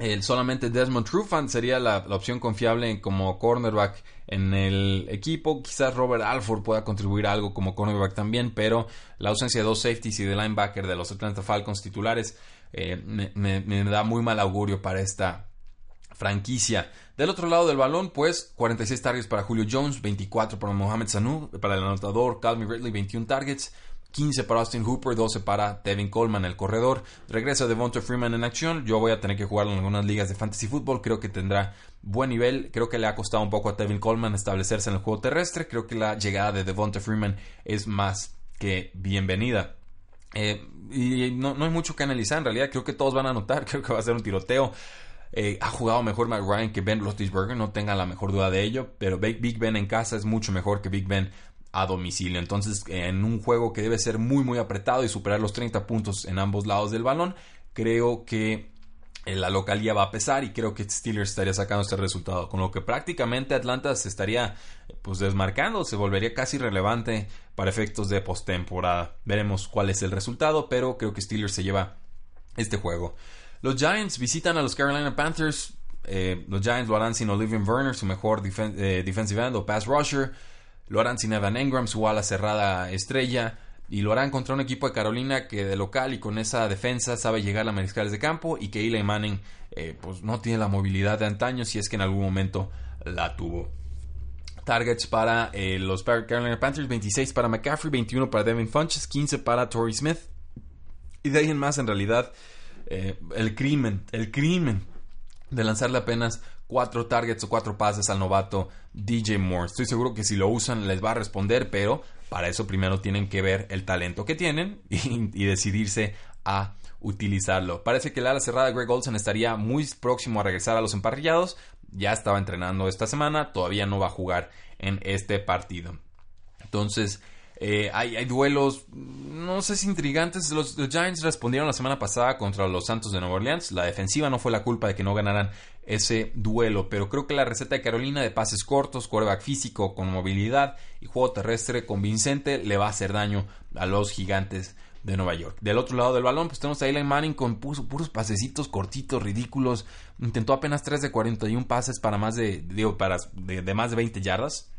el solamente Desmond Trufant sería la, opción confiable como cornerback en el equipo. Quizás Robert Alford pueda contribuir algo como cornerback también, pero la ausencia de dos safeties y de linebacker de los Atlanta Falcons titulares eh, me, da muy mal augurio para esta franquicia. Del otro lado del balón, pues 46 targets para Julio Jones, 24 para Mohamed Sanu, para el anotador Calvin Ridley, 21 targets. 15 para Austin Hooper, 12 para Devin Coleman, el corredor. Regresa Devonta Freeman en acción. Yo voy a tener que jugarlo en algunas ligas de fantasy football. Creo que tendrá buen nivel. Creo que le ha costado un poco a Devin Coleman establecerse en el juego terrestre. Creo que la llegada de Devonta Freeman es más que bienvenida. Eh, y no, hay mucho que analizar. En realidad, creo que todos van a notar. Creo que va a ser un tiroteo. Eh, ha jugado mejor Matt Ryan que Ben Roethlisberger, no tenga la mejor duda de ello, pero Big Ben en casa es mucho mejor que Big Ben a domicilio. Entonces, en un juego que debe ser muy, muy apretado y superar los 30 puntos en ambos lados del balón, creo que eh, la localía va a pesar y creo que Steelers estaría sacando este resultado, con lo que prácticamente Atlanta se estaría pues desmarcando, se volvería casi relevante para efectos de postemporada. Veremos cuál es el resultado, pero creo que Steelers se lleva este juego. Los Giants visitan a los Carolina Panthers. Eh, los Giants lo harán sin Olivier Werner, su mejor eh, defensive end o pass rusher. Lo harán sin Evan Engram, su ala cerrada estrella. Y lo harán contra un equipo de Carolina que de local y con esa defensa sabe llegar a mariscales de campo. Y que Eli Manning eh, pues no tiene la movilidad de antaño si es que en algún momento la tuvo. Targets para eh, los Carolina Panthers, 26 para McCaffrey, 21 para Devin Funches, 15 para Torrey Smith. Y de ahí en más, en realidad, eh, el crimen, el crimen de lanzarle apenas cuatro targets o cuatro pases al novato DJ Moore. Estoy seguro que si lo usan les va a responder, pero para eso primero tienen que ver el talento que tienen y, decidirse a utilizarlo. Parece que el ala cerrada Greg Olsen estaría muy próximo a regresar a los emparrillados. Ya estaba entrenando esta semana, todavía no va a jugar en este partido. Entonces, eh, hay, duelos, no sé si intrigantes. Los, Giants respondieron la semana pasada contra los Santos de Nueva Orleans. La defensiva no fue la culpa de que no ganaran ese duelo, pero creo que la receta de Carolina de pases cortos, quarterback físico con movilidad y juego terrestre convincente le va a hacer daño a los gigantes de Nueva York. Del otro lado del balón, pues tenemos a Eli Manning con puros pasecitos cortitos, ridículos. Intentó apenas 3 de 41 pases para más de, digo, para, de más de 20 yardas.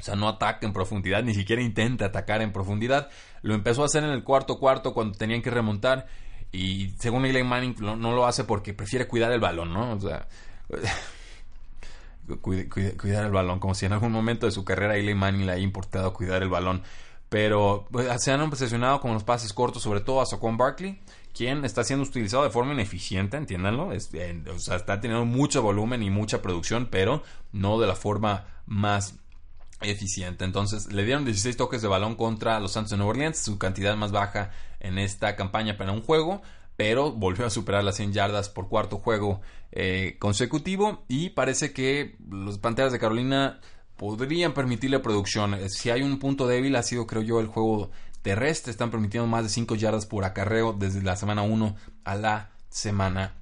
O sea, no ataca en profundidad, ni siquiera intenta atacar en profundidad. Lo empezó a hacer en el cuarto cuarto cuando tenían que remontar. Y según Eli Manning no, lo hace porque prefiere cuidar el balón, ¿no? O sea, cuidar el balón, como si en algún momento de su carrera Eli Manning le haya importado cuidar el balón. Pero pues, se han obsesionado con los pases cortos, sobre todo a Saquon Barkley, quien está siendo utilizado de forma ineficiente, entiéndanlo. o sea, está teniendo mucho volumen y mucha producción, pero no de la forma más eficiente. Entonces le dieron 16 toques de balón contra los Santos de Nueva Orleans, su cantidad más baja en esta campaña para un juego, pero volvió a superar las 100 yardas por cuarto juego eh, consecutivo y parece que los Panteras de Carolina podrían permitirle producción. Eh, si hay un punto débil ha sido creo yo el juego terrestre, están permitiendo más de 5 yardas por acarreo desde la semana 1 a la semana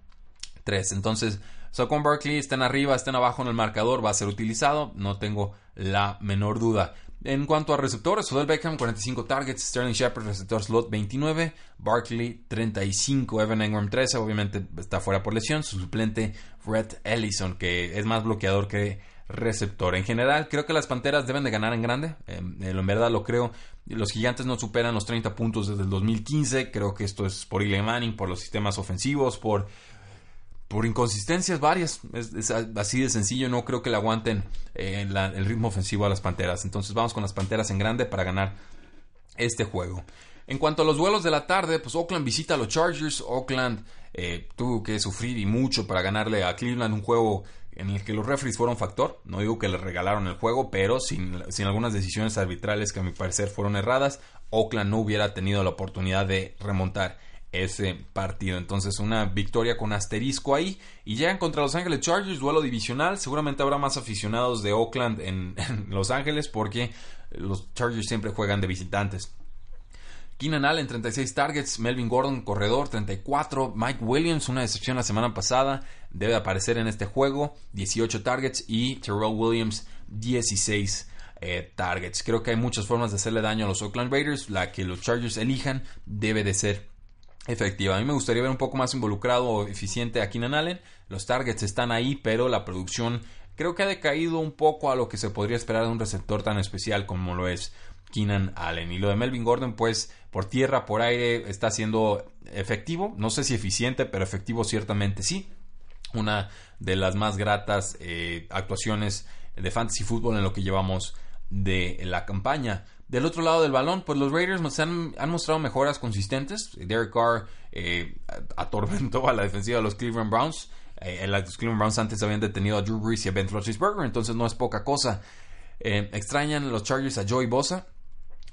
3. Entonces, Saquon Barkley estén arriba, estén abajo en el marcador, va a ser utilizado, no tengo la menor duda. En cuanto a receptores, Odell Beckham 45 targets, Sterling Shepard receptor slot 29, Barkley 35, Evan Engram 13, obviamente está fuera por lesión, su suplente Brett Ellison que es más bloqueador que receptor. En general, creo que las Panteras deben de ganar en grande, em, en verdad lo creo. Los Gigantes no superan los 30 puntos desde el 2015, creo que esto es por Eli Manning, por los sistemas ofensivos, por por inconsistencias varias. Es, así de sencillo. No creo que le aguanten eh, el ritmo ofensivo a las Panteras. Entonces vamos con las Panteras en grande para ganar este juego. En cuanto a los duelos de la tarde, pues Oakland visita a los Chargers. Oakland eh, tuvo que sufrir y mucho para ganarle a Cleveland un juego en el que los referees fueron factor. No digo que le regalaron el juego, pero sin, sin algunas decisiones arbitrales que a mi parecer fueron erradas, Oakland no hubiera tenido la oportunidad de remontar ese partido. Entonces, una victoria con asterisco ahí. Y llegan contra Los Ángeles Chargers, duelo divisional. Seguramente habrá más aficionados de Oakland en, Los Ángeles porque los Chargers siempre juegan de visitantes. Keenan Allen, 36 targets. Melvin Gordon, corredor, 34. Mike Williams, una decepción la semana pasada. Debe aparecer en este juego, 18 targets. Y Terrell Williams, 16 eh, targets. Creo que hay muchas formas de hacerle daño a los Oakland Raiders. La que los Chargers elijan debe de ser efectiva. A mí me gustaría ver un poco más involucrado o eficiente a Keenan Allen. Los targets están ahí, pero la producción creo que ha decaído un poco a lo que se podría esperar de un receptor tan especial como lo es Keenan Allen. Y lo de Melvin Gordon, pues por tierra, por aire, está siendo efectivo. No sé si eficiente, pero efectivo ciertamente sí. Una de las más gratas eh, actuaciones de fantasy fútbol en lo que llevamos de la campaña. Del otro lado del balón, pues los Raiders han, mostrado mejoras consistentes. Derek Carr eh, atormentó a la defensiva de los Cleveland Browns. Eh, los Cleveland Browns antes habían detenido a Drew Brees y a Ben Roethlisberger, entonces no es poca cosa. Eh, extrañan los Chargers a Joey Bosa.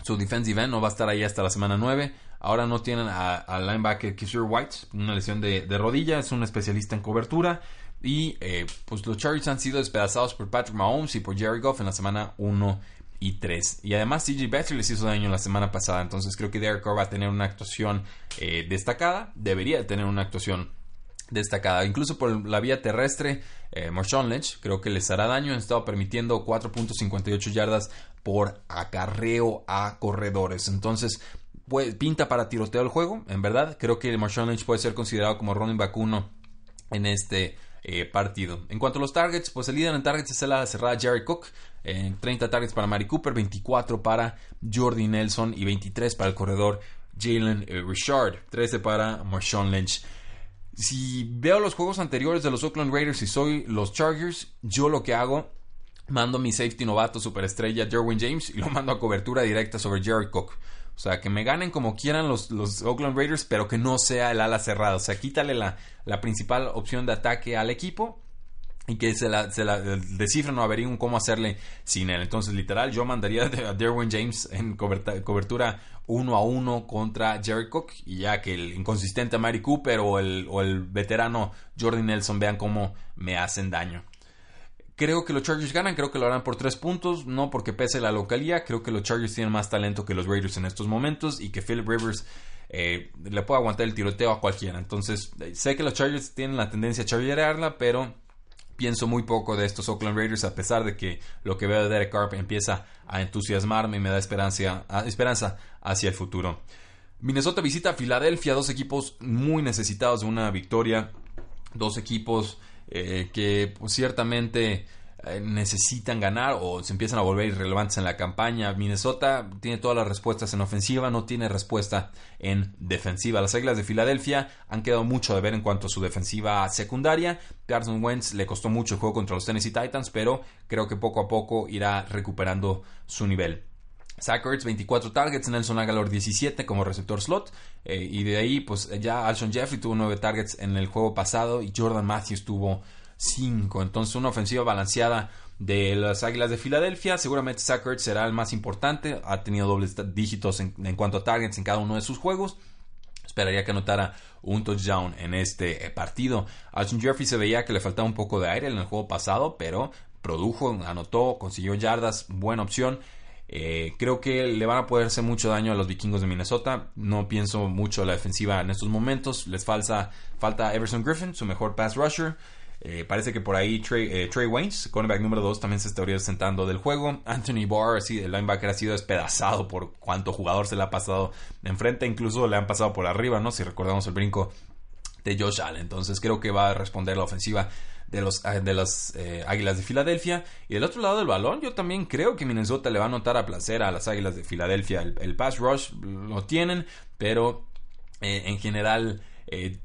Su defensive end no va a estar ahí hasta la semana 9. Ahora no tienen al linebacker Kisher White, una lesión de, de, rodilla, es un especialista en cobertura. Y pues los Chargers han sido despedazados por Patrick Mahomes y por Jerry Goff en la semana 1 y 3. Y además CJ Beatriz les hizo daño la semana pasada, entonces creo que Derek Carr va a tener una actuación eh, destacada, debería tener una actuación destacada. Incluso por la vía terrestre, eh, Marshawn Lynch creo que les hará daño. Han estado permitiendo 4.58 yardas por acarreo a corredores. Entonces, pues, pinta para tiroteo el juego. En verdad, creo que Marshawn Lynch puede ser considerado como running back 1 en este eh, partido. En cuanto a los targets, pues el líder en targets es la cerrada Jerry Cook. 30 targets para Mari Cooper, 24 para Jordi Nelson y 23 para el corredor Jalen eh, Richard, 13 para Marshawn Lynch. Si veo los juegos anteriores de los Oakland Raiders y soy los Chargers, yo lo que hago, mando mi safety novato superestrella Derwin James y lo mando a cobertura directa sobre Jerry Cook. O sea, que me ganen como quieran los, los Oakland Raiders, pero que no sea el ala cerrada. O sea, quítale la, la principal opción de ataque al equipo y que se la, se la descifren o averigüen cómo hacerle sin él. Entonces, literal, yo mandaría a Derwin James en cobertura uno a uno contra Jerry Cook y ya que el inconsistente Mary Cooper o el, o el veterano Jordan Nelson vean cómo me hacen daño. Creo que los Chargers ganan, creo que lo harán por tres puntos, no porque pese la localía, creo que los Chargers tienen más talento que los Raiders en estos momentos y que Philip Rivers eh, le puede aguantar el tiroteo a cualquiera. Entonces, eh, sé que los Chargers tienen la tendencia a chargearla, pero pienso muy poco de estos Oakland Raiders a pesar de que lo que veo de Derek Carr empieza a entusiasmarme y me da esperanza, esperanza hacia el futuro. Minnesota visita a Filadelfia, dos equipos muy necesitados de una victoria, dos equipos eh, que pues, ciertamente eh, necesitan ganar o se empiezan a volver irrelevantes en la campaña. Minnesota tiene todas las respuestas en ofensiva, no tiene respuesta en defensiva. Las Águilas de Filadelfia han quedado mucho de ver en cuanto a su defensiva secundaria. Carson Wentz le costó mucho el juego contra los Tennessee Titans, pero creo que poco a poco irá recuperando su nivel. Zach 24 targets, Nelson Aguilar 17 como receptor slot. Eh, y de ahí, pues ya Alshon Jeffrey tuvo 9 targets en el juego pasado y Jordan Matthews tuvo 5. Entonces, una ofensiva balanceada de las Águilas de Filadelfia. Seguramente Zach será el más importante. Ha tenido dobles dígitos en, cuanto a targets en cada uno de sus juegos. Esperaría que anotara un touchdown en este eh, partido. Alshon Jeffrey se veía que le faltaba un poco de aire en el juego pasado, pero produjo, anotó, consiguió yardas, buena opción. Eh, creo que le van a poder hacer mucho daño a los vikingos de Minnesota. No pienso mucho la defensiva en estos momentos. Les falta, falta Everson Griffin, su mejor pass rusher. Eh, parece que por ahí Trey, eh, Waynes, cornerback número 2, también se estaría sentando del juego. Anthony Barr, así, el linebacker ha sido despedazado por cuánto jugador se le ha pasado enfrente. Incluso le han pasado por arriba, ¿no? Si recordamos el brinco de Josh Allen. Entonces creo que va a responder la ofensiva de los ah, de las eh, Águilas de Filadelfia. Y del otro lado del balón, yo también creo que Minnesota le va a notar a placer a las Águilas de Filadelfia. El, pass rush lo tienen, pero eh, en general eh,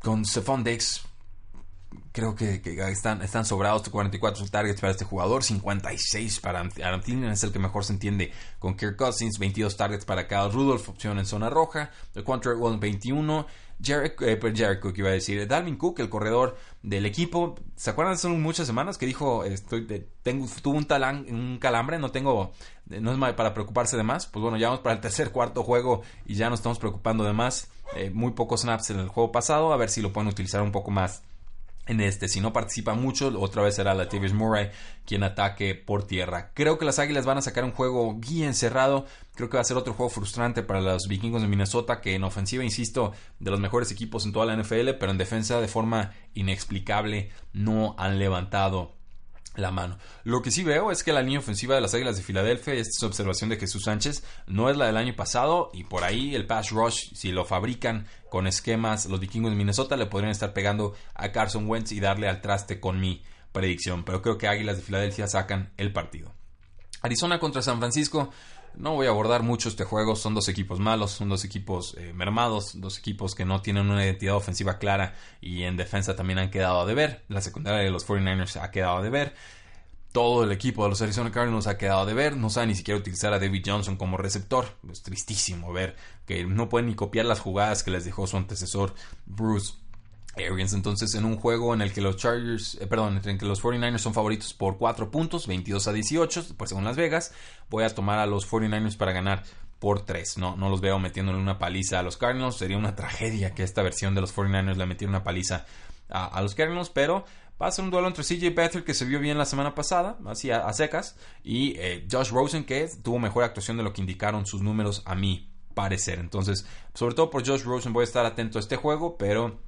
con Stephon Dex creo que, están, están sobrados 44 targets para este jugador, 56 para Aaron es el que mejor se entiende con Kirk Cousins, 22 targets para Kyle Rudolph, opción en zona roja, el contract 21, eh, pues, Jared, Cook iba a decir, Dalvin Cook, el corredor del equipo, ¿se acuerdan? Hace muchas semanas que dijo, estoy, tengo, tuvo un, talán, un calambre, no tengo, no es para preocuparse de más, pues bueno, ya vamos para el tercer, cuarto juego y ya nos estamos preocupando de más, eh, muy pocos snaps en el juego pasado, a ver si lo pueden utilizar un poco más en este. Si no participa mucho, otra vez será Latavius Murray quien ataque por tierra. Creo que las Águilas van a sacar un juego bien cerrado. Creo que va a ser otro juego frustrante para los vikingos de Minnesota, que en ofensiva, insisto, de los mejores equipos en toda la NFL, pero en defensa de forma inexplicable no han levantado la mano. Lo que sí veo es que la línea ofensiva de las Águilas de Filadelfia, esta es observación de Jesús Sánchez, no es la del año pasado y por ahí el pass rush, si lo fabrican con esquemas los vikingos de Minnesota, le podrían estar pegando a Carson Wentz y darle al traste con mi predicción, pero creo que Águilas de Filadelfia sacan el partido. Arizona contra San Francisco, no voy a abordar mucho este juego, son dos equipos malos, son dos equipos eh, mermados, dos equipos que no tienen una identidad ofensiva clara y en defensa también han quedado a deber. La secundaria de los 49ers ha quedado a deber. Todo el equipo de los Arizona Cardinals ha quedado a deber. No sabe ni siquiera utilizar a David Johnson como receptor. Es tristísimo ver que no pueden ni copiar las jugadas que les dejó su antecesor Bruce Arians. Entonces, en un juego en el que los Chargers, eh, perdón, en el que los 49ers son favoritos por 4 puntos, 22 a 18, pues según Las Vegas, voy a tomar a los 49ers para ganar por 3. No, no los veo metiéndole una paliza a los Cardinals. Sería una tragedia que esta versión de los 49ers le metiera una paliza a, los Cardinals, pero va a ser un duelo entre CJ Beathard, que se vio bien la semana pasada, así a, secas, y eh, Josh Rosen, que tuvo mejor actuación de lo que indicaron sus números a mi parecer. Entonces, sobre todo por Josh Rosen voy a estar atento a este juego, pero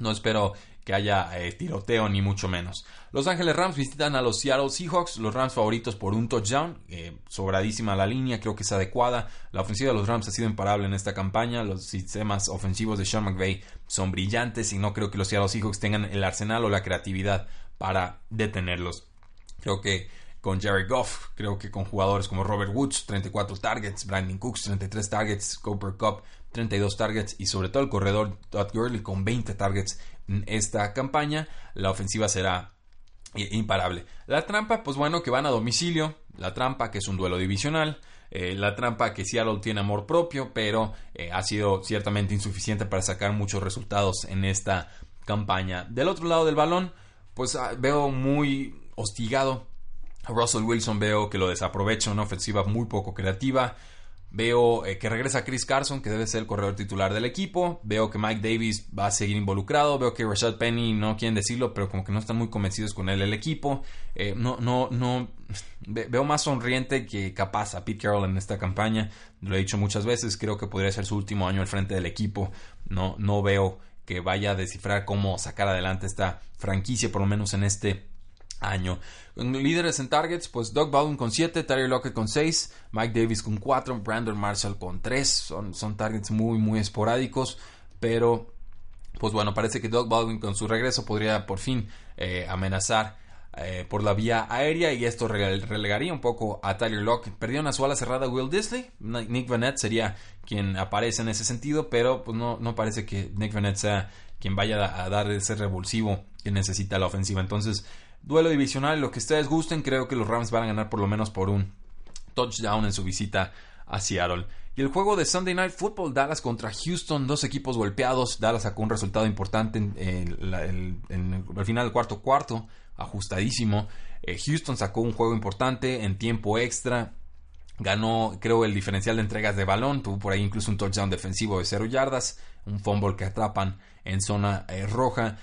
no espero que haya eh, tiroteo ni mucho menos. Los Ángeles Rams visitan a los Seattle Seahawks, los Rams favoritos por un touchdown, eh, sobradísima la línea, creo que es adecuada. La ofensiva de los Rams ha sido imparable en esta campaña, los sistemas ofensivos de Sean McVay son brillantes y no creo que los Seattle Seahawks tengan el arsenal o la creatividad para detenerlos. Creo que con Jerry Goff, creo que con jugadores como Robert Woods, 34 targets, Brandon Cooks, 33 targets, Cooper Cup, 32 targets y sobre todo el corredor Todd Gurley con 20 targets en esta campaña, la ofensiva será imparable. La trampa, pues bueno, que van a domicilio, la trampa que es un duelo divisional, eh, la trampa que Seattle tiene amor propio, pero eh, ha sido ciertamente insuficiente para sacar muchos resultados en esta campaña. Del otro lado del balón, pues ah, veo muy hostigado. Russell Wilson veo que lo desaprovecha, una ofensiva muy poco creativa Veo eh, que regresa Chris Carson, que debe ser el corredor titular del equipo. Veo que Mike Davis va a seguir involucrado. Veo que Rashad Penny, no quieren decirlo, pero como que no están muy convencidos con él el equipo. Eh, no, no, no. Veo más sonriente que capaz a Pete Carroll en esta campaña. Lo he dicho muchas veces. Creo que podría ser su último año al frente del equipo. No, no veo que vaya a descifrar cómo sacar adelante esta franquicia, por lo menos en este año. Líderes en targets, pues Doug Baldwin con 7, Tyler Lockett con 6, Mike Davis con 4, Brandon Marshall con 3. Son, son targets muy, muy esporádicos, pero pues bueno, parece que Doug Baldwin con su regreso podría por fin eh, amenazar eh, por la vía aérea y esto relegaría un poco a Tyler Lockett. Perdió una su ala cerrada Will Disley. Nick Vanette sería quien aparece en ese sentido, pero pues no, no parece que Nick Vanette sea quien vaya a dar ese revulsivo que necesita la ofensiva. Entonces, Duelo divisional, lo que ustedes gusten, creo que los Rams van a ganar por lo menos por un touchdown en su visita a Seattle. Y el juego de Sunday Night Football, Dallas contra Houston, dos equipos golpeados. Dallas sacó un resultado importante en, final del cuarto cuarto, ajustadísimo. Eh, Houston sacó un juego importante en tiempo extra. Ganó, creo, el diferencial de entregas de balón. Tuvo por ahí incluso un touchdown defensivo de 0 yardas. Un fumble que atrapan en zona eh, roja.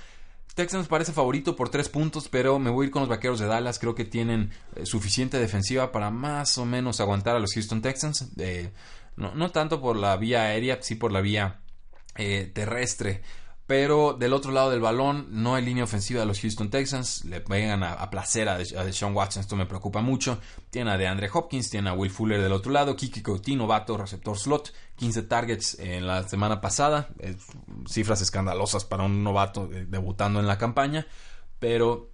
Texans parece favorito por tres puntos, pero me voy a ir con los vaqueros de Dallas. Creo que tienen eh, suficiente defensiva para más o menos aguantar a los Houston Texans. Eh, no, tanto por la vía aérea, sí por la vía eh, terrestre. Pero del otro lado del balón no hay línea ofensiva de los Houston Texans. Le vengan a, placer a, Deshaun Watson. Esto me preocupa mucho. Tiene a DeAndre Hopkins, tiene a Will Fuller del otro lado. Kiki Coutinho, vato, receptor slot. 15 targets en la semana pasada. cifras escandalosas para un novato eh, debutando en la campaña. Pero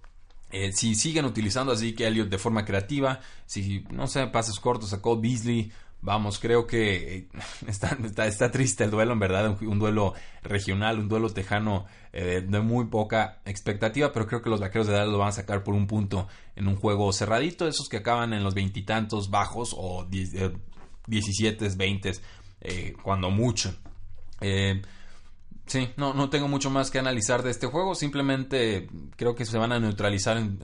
eh, si siguen utilizando así que Elliot de forma creativa, si no sé, pases cortos a Cole Beasley, Vamos, creo que eh, está, está, triste el duelo, en verdad, un, duelo regional, un duelo tejano eh, de muy poca expectativa, pero creo que los vaqueros de Dallas lo van a sacar por un punto en un juego cerradito, esos que acaban en los veintitantos bajos o diecisiete, veinte, eh, cuando mucho. Sí, no, no tengo mucho más que analizar de este juego. Simplemente creo que se van a neutralizar en.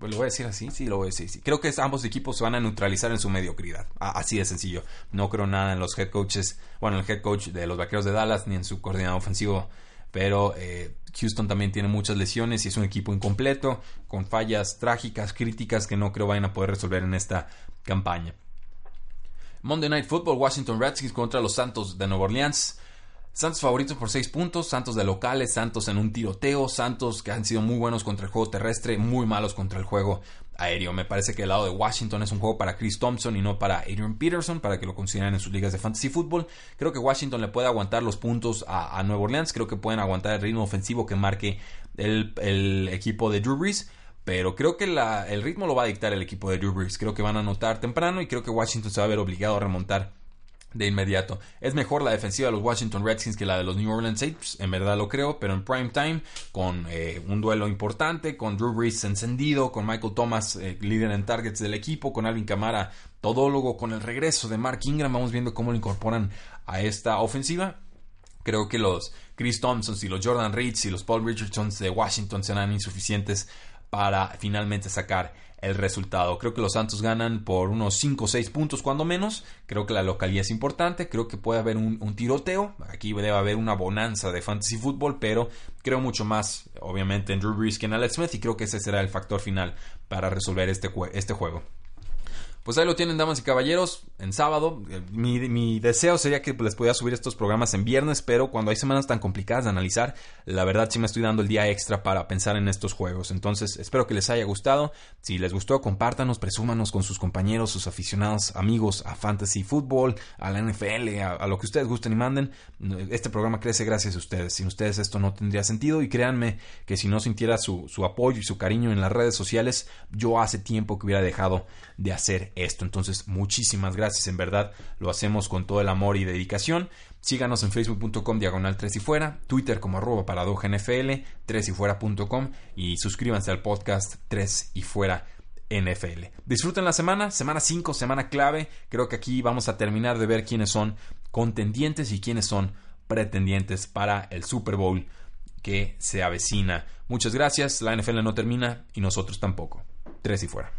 Lo voy a decir así, sí, lo voy a decir. Sí. Creo que ambos equipos se van a neutralizar en su mediocridad. Así de sencillo. No creo nada en los head coaches. Bueno, el head coach de los vaqueros de Dallas ni en su coordinador ofensivo. Pero eh, Houston también tiene muchas lesiones y es un equipo incompleto, con fallas trágicas, críticas que no creo vayan a poder resolver en esta campaña. Monday Night Football, Washington Redskins contra los Santos de Nueva Orleans. Santos favoritos por 6 puntos, Santos de locales, Santos en un tiroteo, Santos que han sido muy buenos contra el juego terrestre, muy malos contra el juego aéreo. Me parece que el lado de Washington es un juego para Chris Thompson y no para Adrian Peterson, para que lo consideren en sus ligas de fantasy football. Creo que Washington le puede aguantar los puntos a, Nueva Orleans, creo que pueden aguantar el ritmo ofensivo que marque el, equipo de Drew Brees. Pero creo que el ritmo lo va a dictar el equipo de Drew Brees. Creo que van a anotar temprano y creo que Washington se va a ver obligado a remontar de inmediato. Es mejor la defensiva de los Washington Redskins que la de los New Orleans Saints, en verdad lo creo, pero en prime time, con eh, un duelo importante, con Drew Brees encendido, con Michael Thomas eh, líder en targets del equipo, con Alvin Kamara todólogo, con el regreso de Mark Ingram, vamos viendo cómo lo incorporan a esta ofensiva. Creo que los Chris Thompson y los Jordan Reeds y los Paul Richardsons de Washington serán insuficientes para finalmente sacar el resultado. Creo que los Santos ganan por unos 5 o 6 puntos cuando menos. Creo que la localidad es importante. Creo que puede haber un, tiroteo. Aquí debe haber una bonanza de fantasy fútbol, pero creo mucho más, obviamente, en Drew Brees que en Alex Smith y creo que ese será el factor final para resolver este, este juego. Pues ahí lo tienen, damas y caballeros, en sábado. Mi, deseo sería que les pudiera subir estos programas en viernes, pero cuando hay semanas tan complicadas de analizar, la verdad sí me estoy dando el día extra para pensar en estos juegos. Entonces, espero que les haya gustado. Si les gustó, compártanos, presúmanos con sus compañeros, sus aficionados, amigos a Fantasy Football, a la NFL, a, lo que ustedes gusten y manden. Este programa crece gracias a ustedes. Sin ustedes esto no tendría sentido y créanme que si no sintiera su, su apoyo y su cariño en las redes sociales, yo hace tiempo que hubiera dejado de hacer esto. Entonces, muchísimas gracias, en verdad, lo hacemos con todo el amor y dedicación. Síganos en facebook.com diagonal 3 y fuera, Twitter como arroba paradoja NFL, 3 y fuera.com y suscríbanse al podcast 3 y fuera NFL. Disfruten la semana, semana 5, semana clave. Creo que aquí vamos a terminar de ver quiénes son contendientes y quiénes son pretendientes para el Super Bowl que se avecina. Muchas gracias, la NFL no termina y nosotros tampoco. 3 y fuera.